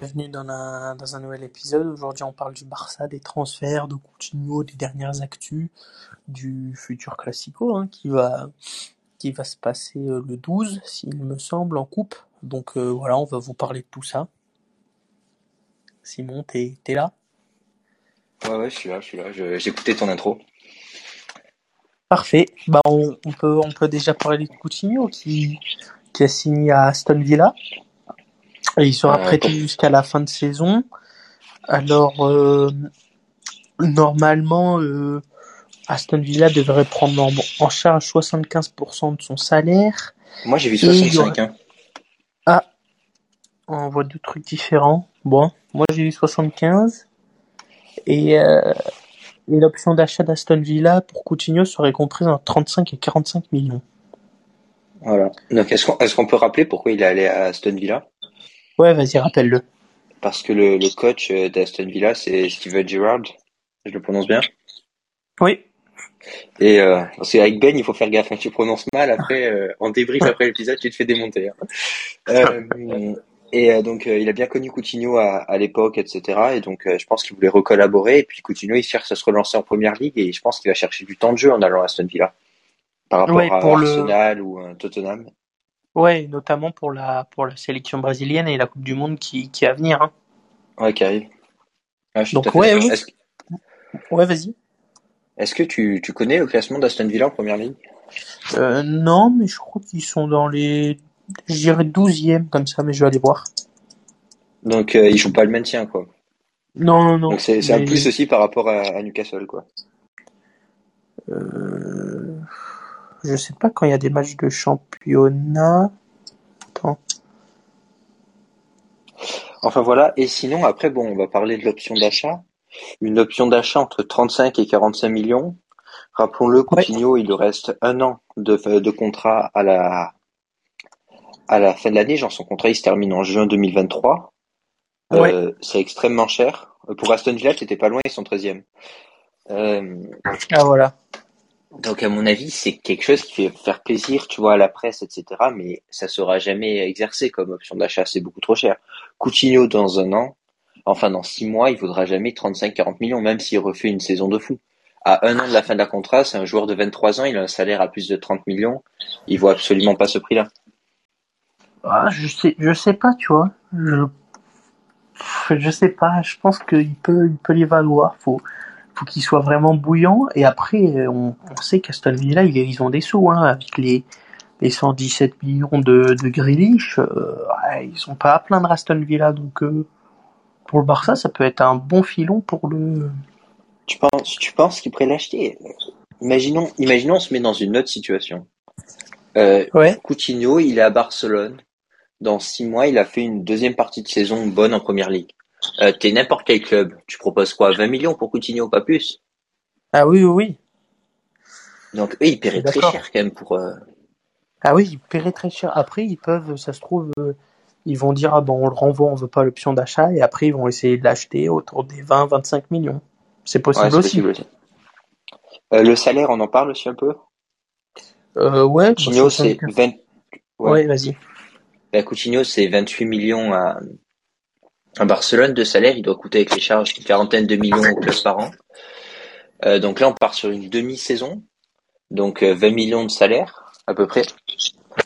bienvenue dans un, dans un nouvel épisode. Aujourd'hui, on parle du Barça, des transferts, de Coutinho, des dernières actus, du futur Classico hein, qui va qui va se passer euh, le 12, s'il me semble, en coupe. Donc euh, voilà, on va vous parler de tout ça. Simon, t'es es là? Ouais, ouais, je suis là, je suis là. J'ai écouté ton intro. Parfait. Bah, on, on, peut, on peut déjà parler de Coutinho qui, qui a signé à Aston Villa. Et il sera prêté jusqu'à la fin de saison. Alors, euh, normalement, euh, Aston Villa devrait prendre en, charge 75% de son salaire. Moi, j'ai vu 65. Hein. Ah, on voit deux trucs différents. Bon, moi j'ai vu 75. Et, euh, et l'option d'achat d'Aston Villa pour Coutinho serait comprise entre 35 et 45 millions. Voilà. Donc, est-ce qu'on est qu'on peut rappeler pourquoi il est allé à Aston Villa? Ouais, vas-y, rappelle-le. Parce que le, le coach euh, d'Aston Villa, c'est Steven Gerrard. Je le prononce bien? Oui. Et euh, parce qu'avec Ben, il faut faire gaffe. Hein. Tu prononces mal, après, euh, en débrief après l'épisode, tu te fais démonter. Hein. Euh, et euh, donc, il a bien connu Coutinho à, à l'époque, etc. Et donc, je pense qu'il voulait recollaborer. Et puis, Coutinho, il cherche à se relancer en première ligue. Et je pense qu'il va chercher du temps de jeu en allant à Aston Villa. Par rapport à Arsenal ou Tottenham. Ouais, notamment pour la pour la sélection brésilienne et la Coupe du Monde qui, qui est à venir. Hein. Ouais, qui arrive. Donc ouais, oui. ouais, vas-y. Est-ce que tu, tu connais le classement d'Aston Villa en première ligne euh, Non, mais je crois qu'ils sont dans les, je dirais 12e comme ça, mais je vais aller voir. Donc euh, ils jouent pas le maintien, quoi. Non, non, non. Donc c'est mais... un plus aussi par rapport à, à Newcastle, quoi. Euh... Je sais pas quand il y a des matchs de championnat. Attends. Enfin voilà, et sinon après bon, on va parler de l'option d'achat. Une option d'achat entre 35 et 45 millions. Rappelons-le, Coutinho, ouais. il lui reste un an de, de contrat à la à la fin de l'année. Genre son contrat il se termine en juin 2023. Ouais. Euh, c'est extrêmement cher. Pour Aston Villa, c'était pas loin, ils sont 13e. Euh, ah voilà. Donc à mon avis, c'est quelque chose qui fait faire plaisir, tu vois, à la presse, etc. Mais ça sera jamais exercé comme option d'achat, c'est beaucoup trop cher. Coutinho dans un an, enfin dans six mois, il vaudra jamais 35-40 millions, même s'il refait une saison de fou. À un an de la fin de la contrat, c'est un joueur de 23 ans, il a un salaire à plus de 30 millions, il vaut absolument pas ce prix-là. Ah, je sais, je sais pas, tu vois. Je, je sais pas. Je pense qu'il peut, il peut les valoir. Faut, faut qu'il soit vraiment bouillant. Et après, on, on sait qu'Aston Villa, ils ont des sous, hein, avec les, les 117 millions de, de Grealish. Euh, ils sont pas à plaindre Aston Villa, donc euh, pour le Barça, ça peut être un bon filon pour le. Tu penses, tu penses qu'il pourrait l'acheter Imaginons, imaginons, on se met dans une autre situation. Euh, ouais. Coutinho, il est à Barcelone. Dans six mois, il a fait une deuxième partie de saison bonne en première ligue. Euh, T'es n'importe quel club. Tu proposes quoi 20 millions pour Coutinho, pas plus? Ah oui, oui, oui. Donc eux, ils paieraient très cher quand même pour. Euh... Ah oui, ils paieraient très cher. Après, ils peuvent, ça se trouve, euh, ils vont dire ah bon, on le renvoie, on veut pas l'option d'achat, et après ils vont essayer de l'acheter autour des 20-25 millions. C'est possible, ouais, aussi. possible aussi. Euh, le salaire, on en parle aussi un peu? Euh, Ouais. Coutinho, c'est 20. Ouais, ouais vas-y. Ben, Coutinho, c'est 28 millions à, à Barcelone de salaire, il doit coûter avec les charges une quarantaine de millions au club par an. Euh, donc là, on part sur une demi-saison, donc euh, 20 millions de salaire à peu près.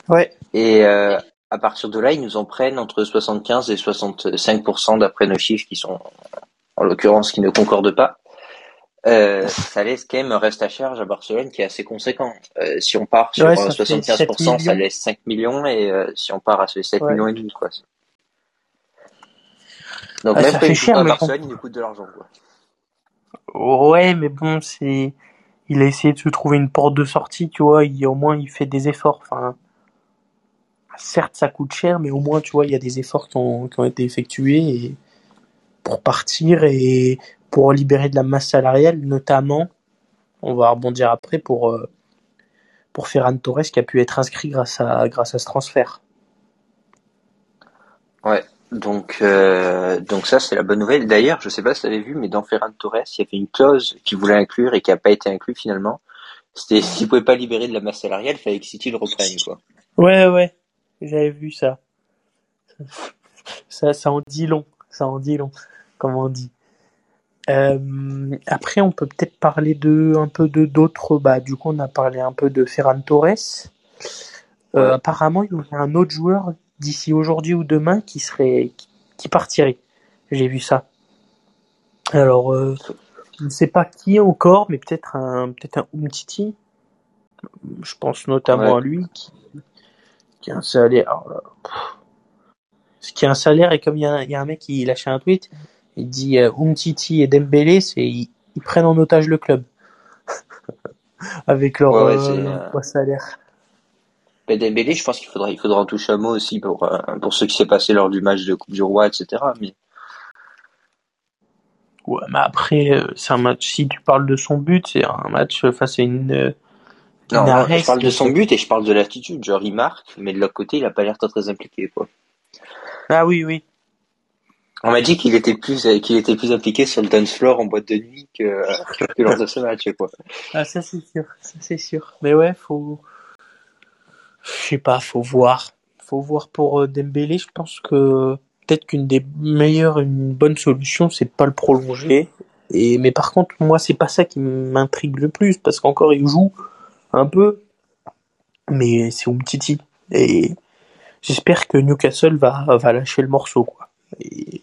Ouais. Et euh, à partir de là, ils nous en prennent entre 75 et 65% d'après nos chiffres qui sont, en l'occurrence, qui ne concordent pas. Euh, ça laisse quand même un reste à charge à Barcelone qui est assez conséquent. Euh, si on part sur ouais, 75%, ça laisse 5 millions et euh, si on part à ce 7 ouais. millions et demi, quoi. Donc Ah, même ça fait cher, à mais Barcelone, il nous coûte de l'argent, quoi. Ouais, mais bon, c'est, il a essayé de se trouver une porte de sortie, tu vois. Il, au moins, il fait des efforts. Enfin, certes, ça coûte cher, mais au moins, tu vois, il y a des efforts qui ont, qui ont été effectués et pour partir et pour libérer de la masse salariale, notamment, on va rebondir après pour euh, pour Ferran Torres qui a pu être inscrit grâce à grâce à ce transfert. Ouais. Donc, euh, donc ça c'est la bonne nouvelle. D'ailleurs, je sais pas si tu avais vu, mais dans Ferran Torres, il y avait une clause qui voulait inclure et qui a pas été inclue finalement. C'était s'il pouvait pas libérer de la masse salariale, il fallait que City le reprenne, quoi. Ouais, ouais, j'avais vu ça. Ça, ça en dit long. ça en dit long, comme on dit. Euh, après, on peut peut-être parler de un peu de d'autres. Bah, du coup, on a parlé un peu de Ferran Torres. Euh, apparemment, il y a un autre joueur d'ici aujourd'hui ou demain qui serait qui partirait. J'ai vu ça. Alors, euh, je ne sais pas qui encore, mais peut-être un peut-être un Umtiti. Je pense notamment à lui qui, qui a un salaire. Ce qui a un salaire et comme il y a, il y a un mec qui lâchait un tweet, il dit euh, Umtiti et Dembélé, c'est ils, ils prennent en otage le club avec leur, Ouais, ouais, euh, euh, salaire. Mais Dembélé, je pense qu'il faudra, il faudra en toucher un mot aussi pour, euh, pour ce qui s'est passé lors du match de Coupe du Roi, etc. Mais Ouais, mais après, euh, c'est un match. Si tu parles de son but, c'est un match face à une. euh, non, je parle de son but et je parle de l'attitude. Genre, il marque, mais de l'autre côté, il a pas l'air très, très impliqué, quoi. Ah oui, oui. On m'a dit qu'il était plus, qu'il était plus impliqué sur le dance floor en boîte de nuit que, que lors de ce match, quoi. Ah ça c'est sûr, ça c'est sûr. Mais ouais, faut. Je sais pas, faut voir. Faut voir pour euh, Dembélé. Je pense que peut-être qu'une des meilleures, une bonne solution, c'est de pas le prolonger. Et mais par contre, moi, c'est pas ça qui m'intrigue le plus parce qu'encore il joue un peu, mais c'est Umtiti. Et j'espère que Newcastle va va lâcher le morceau quoi. Et,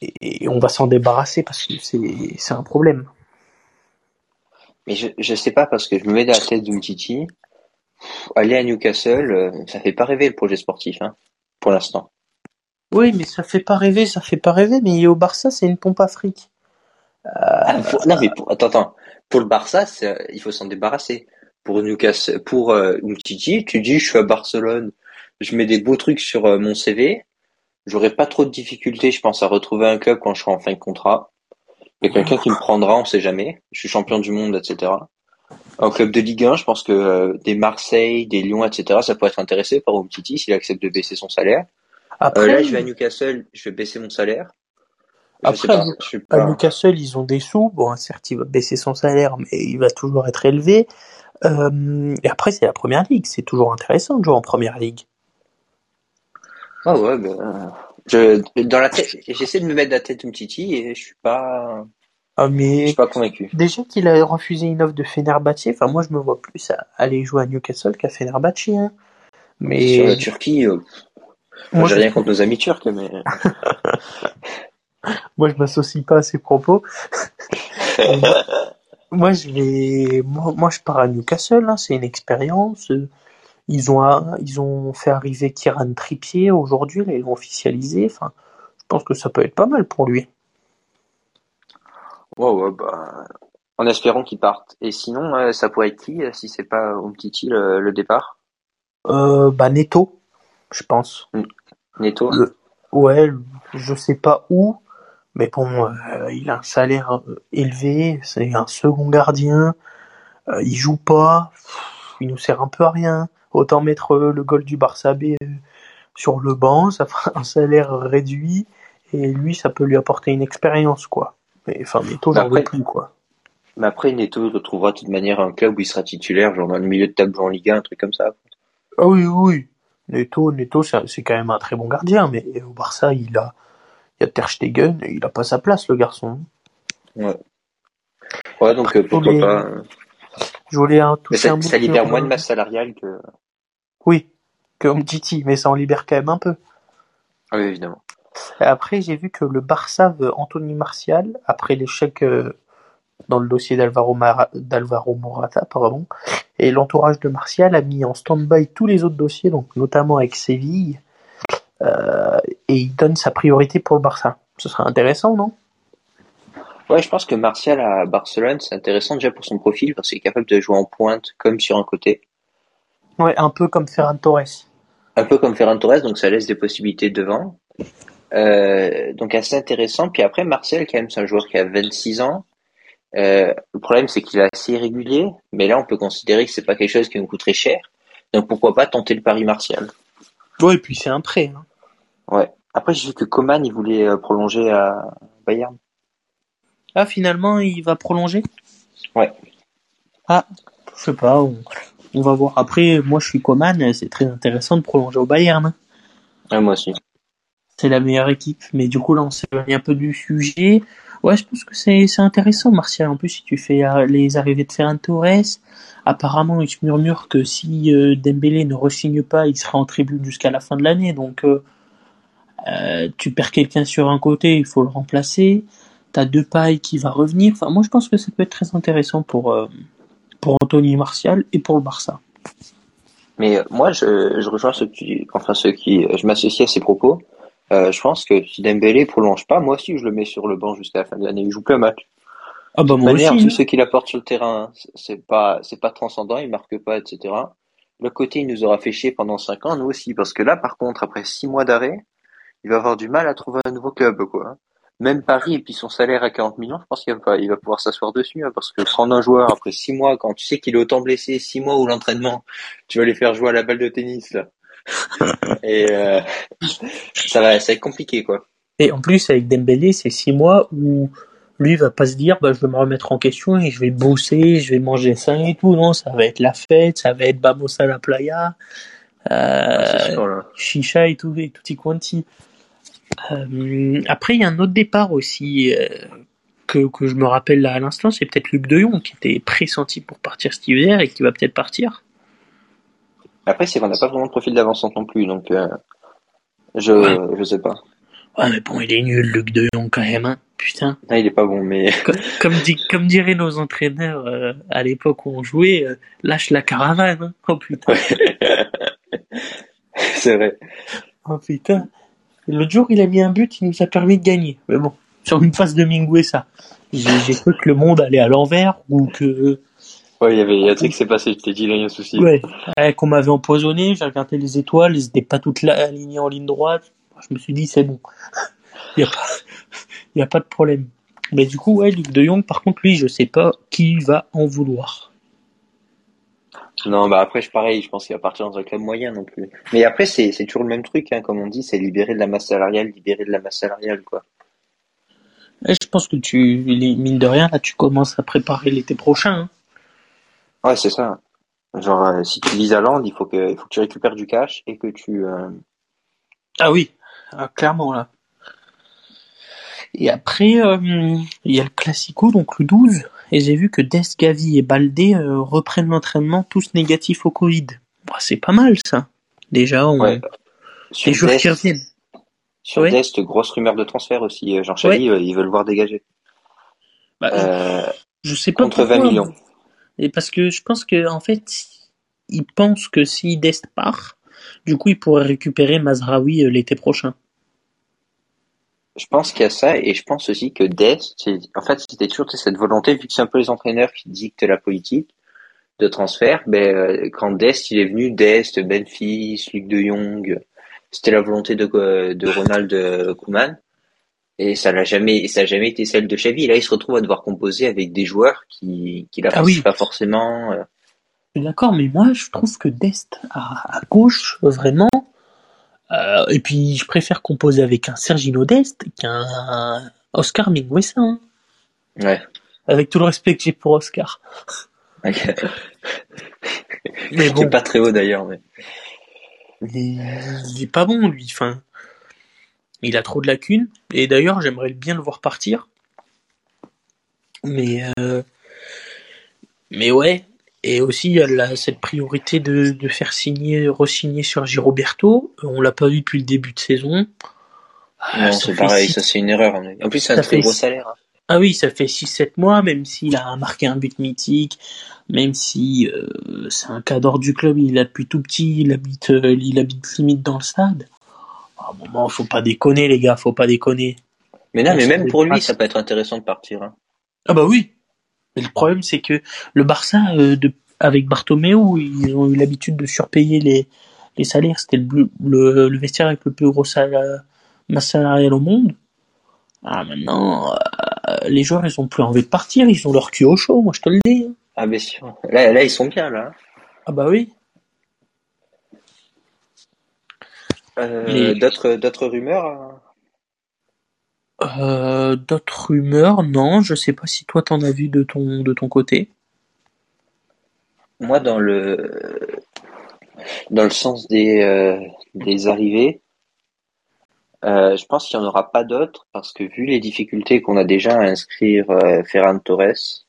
et- et on va s'en débarrasser parce que c'est c'est un problème. Mais je, je sais pas parce que je me mets dans la tête d'Umtiti. Aller à Newcastle, euh, ça fait pas rêver le projet sportif, hein, pour l'instant. Oui, mais ça fait pas rêver, ça fait pas rêver, mais au Barça, c'est une pompe à fric. Ah, pour- non, mais pour, attends, attends. Pour le Barça, il faut s'en débarrasser. Pour Newcastle, pour euh, Umtiti, tu dis, je suis à Barcelone, je mets des beaux trucs sur euh, mon CV. J'aurai pas trop de difficultés, je pense, à retrouver un club quand je serai en fin de contrat. Il y a quelqu'un qui me prendra, on sait jamais. Je suis champion du monde, etc. Un club de Ligue 1, je pense que euh, des Marseille, des Lyon, etc. Ça pourrait être intéressé par Umtiti s'il accepte de baisser son salaire. Après, Euh, là, je vais à Newcastle, je vais baisser mon salaire. Je Après, pas, je suis à pas- Newcastle, ils ont des sous. Bon, certes, il va baisser son salaire, mais il va toujours être élevé. Euh, et après, c'est la première ligue. C'est toujours intéressant de jouer en première ligue. Ah ouais, ben, je, dans la tête, j'essaie de me mettre la tête Umtiti et je suis pas, Ah, je mais suis pas convaincu. déjà qu'il a refusé une offre de Fenerbahçe, enfin, moi, je me vois plus à aller jouer à Newcastle qu'à Fenerbahçe. Hein. Mais Sur la Turquie, euh, moi, j'ai je, rien contre nos amis turcs, mais moi, je m'associe pas à ces propos. Moi, je vais, moi, moi, je pars à Newcastle, hein, c'est une expérience. Ils ont, ils ont fait arriver Kieran Trippier aujourd'hui, là, ils l'ont officialisé. Enfin, je pense que ça peut être pas mal pour lui. Ouais, ouais, bah, en espérant qu'ils partent. Et sinon, euh, ça pourrait être qui euh, si c'est pas Umtiti le, le départ? Euh, bah, Neto, je pense. Neto? Le- Ouais, je sais pas où, mais bon, euh, il a un salaire euh, élevé, c'est un second gardien, euh, il joue pas, pff, il nous sert un peu à rien. Autant mettre euh, le goal du Barça B euh, sur le banc, ça fera un salaire réduit, et lui, ça peut lui apporter une expérience, quoi. Mais enfin, Neto, j'en veux Après- plus, quoi. Mais après, Neto retrouvera de toute manière un club où il sera titulaire, genre dans le milieu de tableau en Ligue 1, un truc comme ça. Ah oui, oui. Neto, Neto, c'est c'est quand même un très bon gardien, mais au Barça, il a, il a Ter Stegen, et il a pas sa place, le garçon. Ouais. Ouais, donc euh, pourquoi Mais- pas. euh, Je voulais un un ça, ça libère moins de masse salariale que. Oui, comme Titi, mais ça en libère quand même un peu. Ah Oui, évidemment. Après, j'ai vu que le Barça veut Anthony Martial, après l'échec euh, dans le dossier d'Alvaro d'Alvaro Morata, pardon. Et l'entourage de Martial a mis en stand-by tous les autres dossiers, donc notamment avec Séville, euh, et il donne sa priorité pour le Barça. Ce serait intéressant, non? Ouais, je pense que Martial à Barcelone, c'est intéressant déjà pour son profil parce qu'il est capable de jouer en pointe comme sur un côté. Ouais, un peu comme Ferran Torres. Un peu comme Ferran Torres, donc ça laisse des possibilités devant. Euh, donc assez intéressant. Puis après, Martial, quand même, c'est un joueur qui a 26 ans. Euh, le problème, c'est qu'il est assez irrégulier, mais là, on peut considérer que c'est pas quelque chose qui nous coûterait cher. Donc pourquoi pas tenter le pari Martial? Ouais, et puis c'est un prêt. Hein. Ouais. Après, j'ai vu que Coman, il voulait euh, prolonger à Bayern. Ah, finalement, il va prolonger? Ouais. Ah, je sais pas, on, on va voir. Après, moi, je suis Coman, c'est très intéressant de prolonger au Bayern. hein. Ouais, moi aussi. C'était la meilleure équipe. Mais du coup, là, on s'éloigne un peu du sujet. Ouais, je pense que c'est c'est intéressant, Martial. En plus, si tu fais euh, les arrivées de Ferran Torres, apparemment, il se murmure que si euh, Dembélé ne re-signe pas, il sera en tribune jusqu'à la fin de l'année. Donc, euh, tu perds quelqu'un sur un côté, il faut le remplacer. T'as deux pailles qui va revenir. Enfin, moi, je pense que ça peut être très intéressant pour pour Anthony Martial et pour le Barça. Mais moi, je, je rejoins ceux qui, enfin ceux qui, je m'associe à ces propos. Euh, je pense que si Dembélé prolonge pas, moi aussi je le mets sur le banc jusqu'à la fin de l'année. Il joue plus un match. Ah bah moi manière, aussi. tout hein. ce qu'il apporte sur le terrain, c'est pas, c'est pas transcendant, il marque pas, etc. Le côté, il nous aura fait chier pendant cinq ans, nous aussi, parce que là, par contre, après six mois d'arrêt, il va avoir du mal à trouver un nouveau club, quoi. Même Paris, et puis son salaire à 40 millions, je pense qu'il va pas, il va pouvoir s'asseoir dessus, hein, parce que prendre un joueur après six mois, quand tu sais qu'il est autant blessé, six mois où l'entraînement, tu vas les faire jouer à la balle de tennis, là. Et, euh, ça va, ça va être compliqué, quoi. Et en plus, avec Dembélé, c'est six mois où lui va pas se dire, bah, je vais me remettre en question et je vais bosser, je vais manger sain et tout. Non, ça va être la fête, ça va être Vamos à la playa, c'est euh, sûr, chicha et tout, et tutti quanti. Euh, après, il y a un autre départ aussi euh, que, que je me rappelle là à l'instant, c'est peut-être Luc De Jong qui était pressenti pour partir cet hiver et qui va peut-être partir. Après, c'est qu'on n'a pas vraiment de profil d'avancement non plus, donc, euh, je, Ouais. je sais pas. Ah mais bon, il est nul Luc De Jong quand même, hein. Putain. Non, il est pas bon, mais Comme, comme, dit, comme diraient nos entraîneurs euh, à l'époque où on jouait, euh, lâche la caravane. Hein. Oh putain. c'est vrai. Oh putain. L'autre jour, il a mis un but, il nous a permis de gagner. Mais bon, sur une phase de Minguesa. J'ai j'ai cru que le monde allait à l'envers ou que Ouais, il y avait, y a un truc qui s'est passé, je t'ai dit, il y a un souci. ouais, ouais, qu'on m'avait empoisonné. J'ai regardé les étoiles, elles n'étaient pas toutes là, alignées en ligne droite. Je me suis dit c'est bon, il y a pas, a pas de problème. Mais du coup, ouais, Luc De Jong, par contre, lui, je sais pas qui va en vouloir. Non, bah après, je pareil, je pense qu'il va partir dans un club moyen non plus. Mais après, c'est, c'est toujours le même truc, hein, comme on dit, c'est libérer de la masse salariale, libérer de la masse salariale, quoi. Ouais, je pense que tu, mine de rien, là, tu commences à préparer l'été prochain. hein. Ouais, c'est ça. Genre, euh, si tu vises à Land, il faut que, il faut que tu récupères du cash et que tu, euh, Ah oui, ah, clairement là. Et après, euh, il y a le Classico, donc le 12, et j'ai vu que Dest, Gavi et Baldé euh, reprennent l'entraînement tous négatifs au Covid. Bah, c'est pas mal ça. Déjà, on... ouais. Sur les joueurs qui Dest, reviennent. sur Ouais. Dest, grosse rumeur de transfert aussi. Euh, Jean Chaly, euh, ils veulent le voir dégager. Bah, Euh, je sais pas contre pourquoi, 20 millions. Et parce que je pense que en fait, ils pensent que si Dest part, du coup, ils pourraient récupérer Mazraoui euh, l'été prochain. Je pense qu'il y a ça, et je pense aussi que Dest, en fait, c'était toujours cette volonté, vu que c'est un peu les entraîneurs qui dictent la politique de transfert, ben, euh, quand Dest, il est venu, Dest, Benfis, Luc de Jong, c'était la volonté de, euh, Ronald Koeman, et ça n'a jamais, ça a jamais été celle de Xavi. Et là, il se retrouve à devoir composer avec des joueurs qui, qui Ah oui. pas forcément. euh. D'accord, mais moi, je trouve que Dest à, à gauche, vraiment. euh, et puis, je préfère composer avec un Sergino Dest qu'un Oscar Minguesa. hein. Ouais. Avec tout le respect que j'ai pour Oscar. Mais Qui est pas très haut d'ailleurs, mais. il, il est pas bon, lui. Enfin, il a trop de lacunes. Et d'ailleurs, j'aimerais bien le voir partir. Mais, euh, mais ouais. Et aussi, il y a la- cette priorité de, de faire signer, re-signer sur Giroberto. On l'a pas vu depuis le début de saison. Ah, Non, c'est pareil, six- ça c'est une erreur. En plus, c'est un très fait gros salaire. hein. Ah oui, ça fait 6-7 mois, même s'il a marqué un but mythique, même si euh, c'est un cadre du club, il a depuis tout petit, il habite, euh, il habite limite dans le stade. À un moment, faut pas déconner, les gars, faut pas déconner. Mais non, On mais même pour lui, ça peut être intéressant de partir. hein. Ah bah oui. Mais le problème, c'est que le Barça, euh, de, avec Bartomeu, ils ont eu l'habitude de surpayer les, les salaires. C'était le, le, le vestiaire avec le plus gros salaire, masse salariale au monde. Ah, maintenant, euh, les joueurs, ils ont plus envie de partir, ils ont leur cul au chaud, moi je te le dis. Ah, bien sûr. Là, là, ils sont bien, là. Ah bah oui. Euh, D'autres, d'autres rumeurs hein Euh, D'autres rumeurs, non, je sais pas si toi t'en as vu de ton, de ton côté. Moi, dans le dans le sens des euh, des arrivées, je pense qu'il n'y en aura pas d'autres parce que vu les difficultés qu'on a déjà à inscrire Ferran Torres,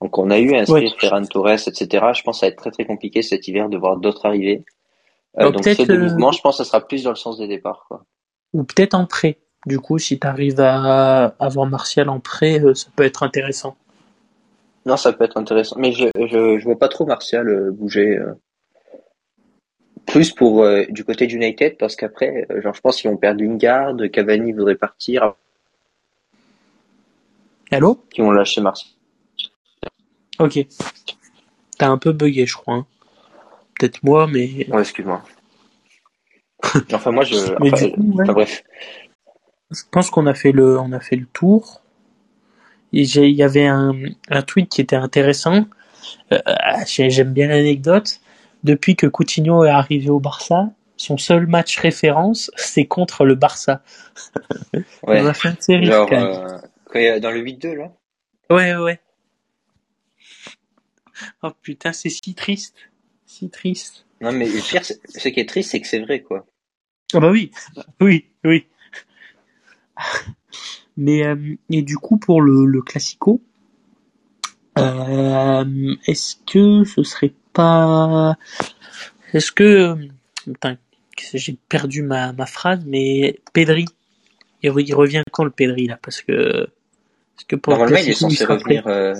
donc on a eu à inscrire Ouais. Ferran Torres, etc. Je pense que ça va être très très compliqué cet hiver de voir d'autres arriver. Euh, donc de euh, je pense que ça sera plus dans le sens des départs. Quoi. Ou peut-être en prêt. Du coup, si tu arrives à avoir Martial en prêt, euh, ça peut être intéressant. Non, ça peut être intéressant, mais je je, je vois pas trop Martial euh, bouger. Plus pour du côté d'United parce qu'après, genre je pense qu'ils vont perdre Lingard, Cavani voudrait partir, Allô? Qu'ils vont lâcher Martial. Ok. T'as un peu bugué, je crois. hein. Peut-être moi, mais... Ouais, excuse-moi. enfin moi je. mais enfin, coup, ouais. enfin, bref. Je pense qu'on a fait le, on a fait le tour. Il y avait un, un tweet qui était intéressant. Euh, j'ai- J'aime bien l'anecdote. Depuis que Coutinho est arrivé au Barça, son seul match référence, c'est contre le Barça. Ouais. On a fait une série. Genre quand même. euh, dans le 8-2 là. Ouais, ouais. Oh putain, c'est si triste. Si triste. Non mais le pire, ce qui est triste, c'est que c'est vrai quoi. Ah bah oui, oui, oui. Mais euh, et du coup pour le, le classico, euh, est-ce que ce serait pas, est-ce que, putain, j'ai perdu ma, ma phrase, mais Pedri, il, re- il revient quand le Pedri là, parce que, parce que pour le Normalement, il est classico, censé revenir. euh,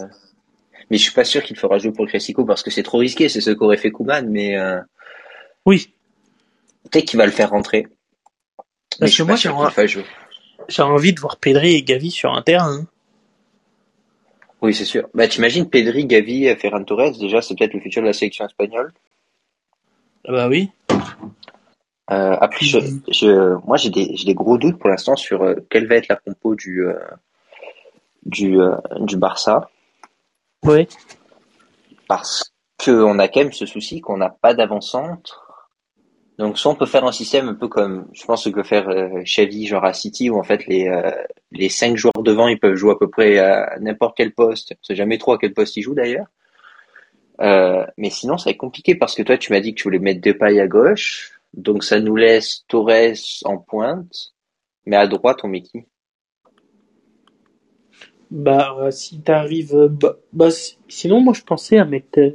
Mais je suis pas sûr qu'il fera jouer pour le Classico parce que c'est trop risqué. C'est ce qu'aurait fait Koeman, mais euh, Oui, peut-être qu'il va le faire rentrer. Mais Parce je suis que pas moi, sûr j'aimerais- qu'il fasse jouer. j'ai envie de voir Pedri et Gavi sur un terrain. hein. Oui, c'est sûr. Bah, t'imagines Pedri, Gavi, et Ferran Torres. Déjà, c'est peut-être le futur de la sélection espagnole. Ah bah oui. Euh, après, je, je, moi, j'ai des, j'ai des gros doutes pour l'instant sur euh, quelle va être la compo du, euh, du, euh, du Barça. Ouais. parce qu'on a quand même ce souci qu'on n'a pas d'avant-centre. Donc soit on peut faire un système un peu comme je pense ce que faire euh, Xavi genre à City où en fait les euh, les cinq joueurs devant ils peuvent jouer à peu près à n'importe quel poste. On sait jamais trop à quel poste ils jouent d'ailleurs. Euh, mais sinon ça va être compliqué parce que toi tu m'as dit que tu voulais mettre Depay à gauche, donc ça nous laisse Torres en pointe, mais à droite on met qui? Bah, euh, si t'arrives, euh, bah, bah, si- sinon, moi, je pensais à mettre, euh,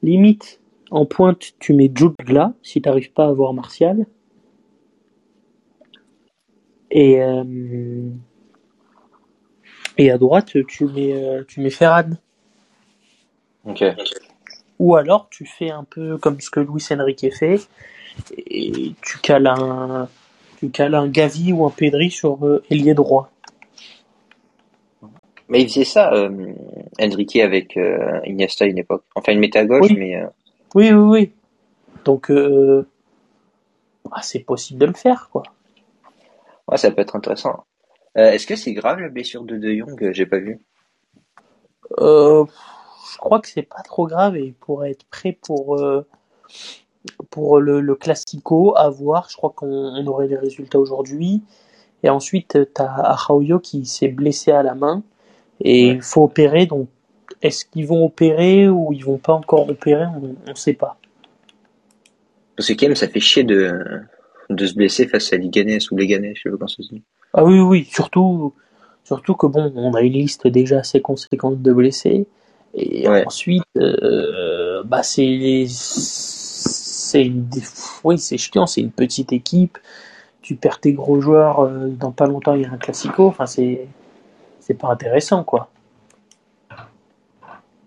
limite, en pointe, tu mets Jude Gla, si t'arrives pas à avoir Martial. Et, euh, et à droite, tu mets, euh, tu mets Ferran. Ok. Ou alors, tu fais un peu comme ce que Luis Enrique fait, et tu cales un, tu cales un Gavi ou un Pedri sur ailier droit. Mais il faisait ça, euh, Enrique avec euh, Iniesta à une époque. Enfin, il mettait à gauche, Oui. mais euh, Oui, oui, oui. Donc, euh, ah, c'est possible de le faire, quoi. Ouais, ça peut être intéressant. Euh, est-ce que c'est grave la blessure de De Jong? J'ai pas vu. Euh, je crois que c'est pas trop grave et il pourrait être prêt pour, pour le, le Classico à voir. Je crois qu'on on aurait les résultats aujourd'hui. Et ensuite, t'as Araujo qui s'est blessé à la main et Ouais. il faut opérer. Donc, est-ce qu'ils vont opérer ou ils vont pas encore opérer On, on sait pas. Parce que quand même, ça fait chier de, de se blesser face à Liganais ou Léganais, je sais pas comment ça se dit. Ah oui, oui, surtout, surtout que bon, on a une liste déjà assez conséquente de blessés. Et Ouais. ensuite, euh, bah c'est, c'est oui, c'est chiant, c'est une petite équipe. Tu perds tes gros joueurs, euh, dans pas longtemps il y a un classico. Enfin, c'est, c'est pas intéressant, quoi.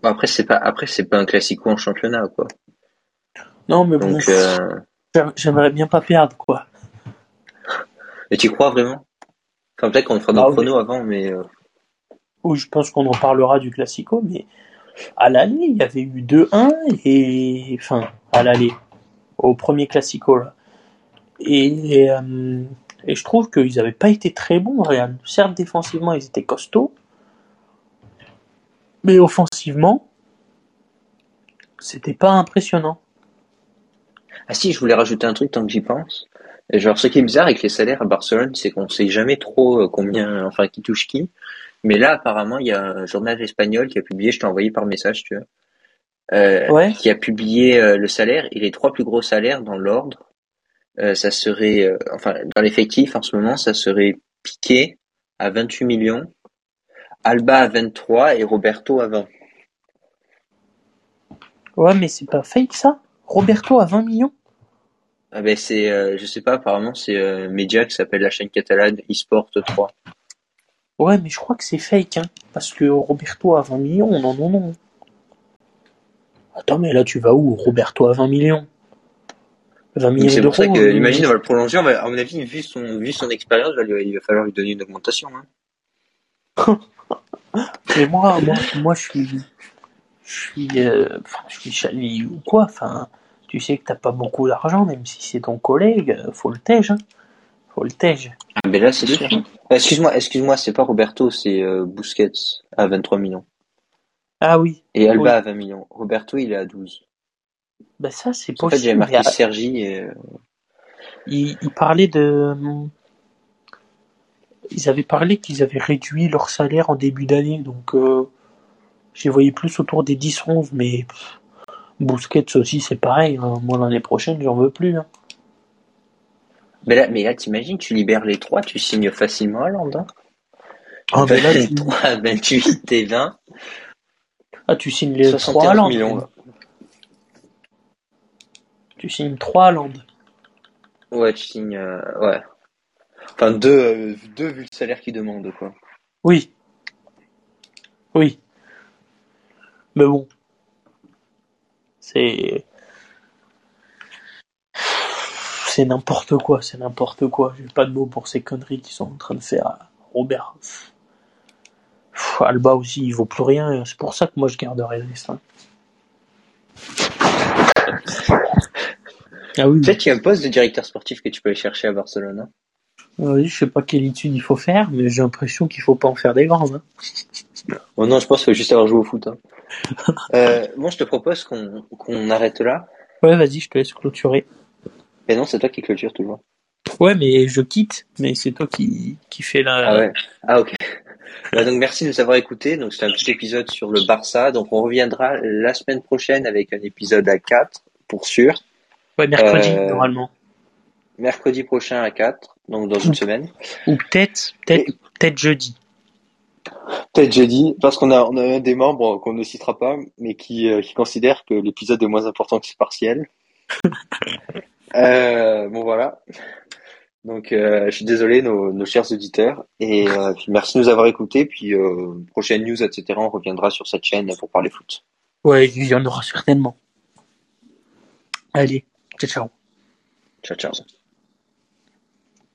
Bon, après, c'est pas, après, c'est pas un classico en championnat, quoi. Non, mais bon, euh, j'aim- j'aimerais bien pas perdre, quoi. et tu crois vraiment? Enfin, peut-être qu'on fera Ah nos oui. chronos avant, mais, euh, Oui, je pense qu'on en parlera du Classico, mais à l'aller, il y avait eu 2-1 et enfin à l'aller au premier Classico là. Et, et, euh, et je trouve qu'ils n'avaient pas été très bons, Real. Certes, défensivement, ils étaient costauds, mais offensivement, c'était pas impressionnant. ah si, je voulais rajouter un truc tant que j'y pense. Genre, ce qui est bizarre avec les salaires à Barcelone, c'est qu'on sait jamais trop euh, combien, enfin, qui touche qui. Mais là, apparemment, il y a un journal espagnol qui a publié, je t'ai envoyé par message, tu vois, euh, Ouais. qui a publié euh, le salaire et les trois plus gros salaires dans l'ordre. Euh, ça serait, euh, enfin, dans l'effectif en ce moment, ça serait Piqué à 28 millions, Alba à 23 et Roberto à 20. Ouais, mais c'est pas fake ça Roberto à 20 millions Ah ben c'est, euh, je sais pas, apparemment c'est euh, Média qui s'appelle la chaîne catalane eSport 3. Ouais, mais je crois que c'est fake, hein. Parce que Roberto à 20 millions, non, non, non. Attends, mais là, tu vas où Roberto à 20 millions? 20 Donc millions c'est pour ça que, euh, imagine, on va le prolonger, on va- à mon avis, vu son, vu son expérience, il va lui- il va falloir lui donner une augmentation. Hein. Mais moi, moi, moi, je suis, je suis, euh, enfin, je suis chali ou quoi. Enfin, tu sais que t'as pas beaucoup d'argent, même si c'est ton collègue, euh, faut le tège, hein. Faut le tège. Ah ben là c'est sûr. Excuse-moi, excuse-moi, c'est pas Roberto, c'est euh, Busquets à 23 millions. Ah oui. Et Alba Oui. à 20 millions. Roberto, il est à 12. Ben ça, c'est En fait, j'avais possible. marqué Sergi et... euh, il, il parlait de, ils avaient parlé qu'ils avaient réduit leur salaire en début d'année, donc euh, j'ai voyé plus autour des 10-11, mais pff, Busquets aussi, c'est pareil. hein. Moi, l'année prochaine, j'en veux plus. hein. Mais là, mais là t'imagines, tu libères les trois, tu signes facilement à Londres. Hein. Ah, mais là, tu, 23, 28 et 20, ah, tu signes les 3 à 71 Land. millions. Tu signes 3 à Land. Ouais, tu signes... euh, ouais. Enfin, deux, euh, deux vu le salaire qu'ils demandent, quoi. Oui. Oui. Mais bon. C'est. C'est n'importe quoi, c'est n'importe quoi. J'ai pas de mots pour ces conneries qu'ils sont en train de faire à Robert. Pff, Alba aussi, il vaut plus rien. C'est pour ça que moi je garderai les. Ah oui, Peut-être qu'il y a un poste de directeur sportif que tu peux aller chercher à Barcelone. hein. oui, je sais pas quelle étude il faut faire, mais j'ai l'impression qu'il faut pas en faire des grandes. hein. Oh non, je pense qu'il faut juste avoir joué au foot. Hein. euh, moi, je te propose qu'on arrête là. Ouais, vas-y, je te laisse clôturer. Et non, c'est toi qui clôture toujours. Ouais, mais je quitte, mais c'est toi qui, qui fais la. Ah ouais. Ah ok. Bah, donc merci de nous avoir écoutés. Donc c'est un petit épisode sur le Barça. Donc on reviendra la semaine prochaine avec un épisode à 4 pour sûr. Ouais, mercredi, Euh, normalement. Mercredi prochain à 4, donc dans une semaine. Ou peut-être, peut-être, peut-être jeudi. Peut-être jeudi, parce qu'on a, on a un des membres qu'on ne citera pas, mais qui, euh, qui considère que l'épisode est moins important que ce partiel. euh, bon voilà. Donc euh, je suis désolé nos, nos chers auditeurs et euh, puis merci de nous avoir écoutés. Puis prochaine news etc. On reviendra sur cette chaîne pour parler foot. Ouais, il y en aura certainement. Allez, 这枪这枪